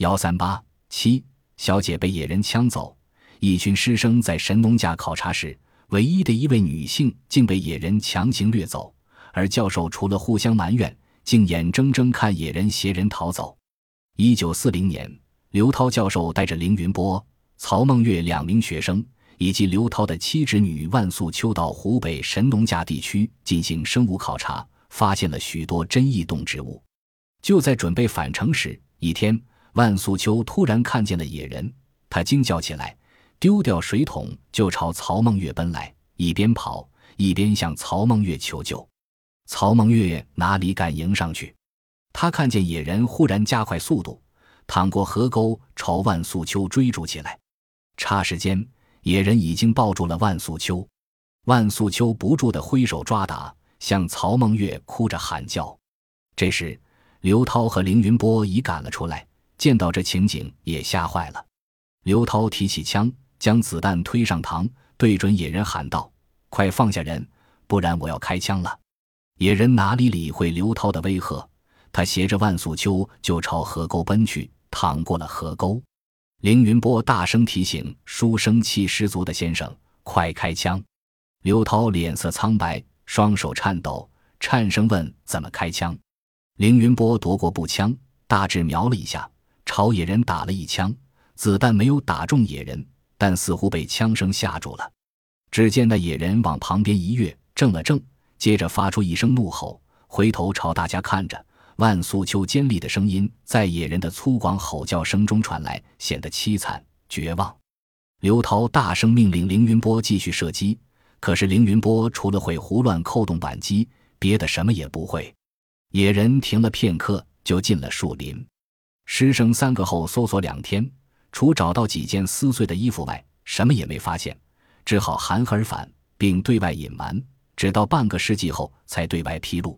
幺三八七，小姐被野人抢走。一群师生在神农架考察时，唯一的一位女性竟被野人强行掠走，而教授除了互相埋怨，竟眼睁睁看野人携人逃走。一九四零年，刘涛教授带着凌云波、曹梦月两名学生。以及刘涛的七侄女万素秋到湖北神农架地区进行生物考察，发现了许多珍异动植物。就在准备返程时，一天，万素秋突然看见了野人，他惊叫起来，丢掉水桶就朝曹梦月奔来，一边跑一边向曹梦月求救。曹梦月哪里敢迎上去？他看见野人忽然加快速度，淌过河沟朝万素秋追逐起来，霎时间。野人已经抱住了万素秋，万素秋不住地挥手抓打，向曹梦月哭着喊叫。这时，刘涛和凌云波已赶了出来，见到这情景也吓坏了。刘涛提起枪，将子弹推上膛，对准野人喊道：“快放下人，不然我要开枪了！”野人哪里理会刘涛的威吓，他携着万素秋就朝河沟奔去，淌过了河沟。凌云波大声提醒书生气十足的先生：“快开枪！”刘涛脸色苍白，双手颤抖，颤声问：“怎么开枪？”凌云波夺过步枪，大致瞄了一下，朝野人打了一枪，子弹没有打中野人，但似乎被枪声吓住了。只见那野人往旁边一跃，怔了怔，接着发出一声怒吼，回头朝大家看着。万素秋尖利的声音在野人的粗犷吼叫声中传来，显得凄惨绝望。刘涛大声命令凌云波继续射击，可是凌云波除了会胡乱扣动扳机，别的什么也不会。野人停了片刻，就进了树林。师生三个后搜索两天，除找到几件撕碎的衣服外，什么也没发现，只好含恨而返，并对外隐瞒，直到半个世纪后才对外披露。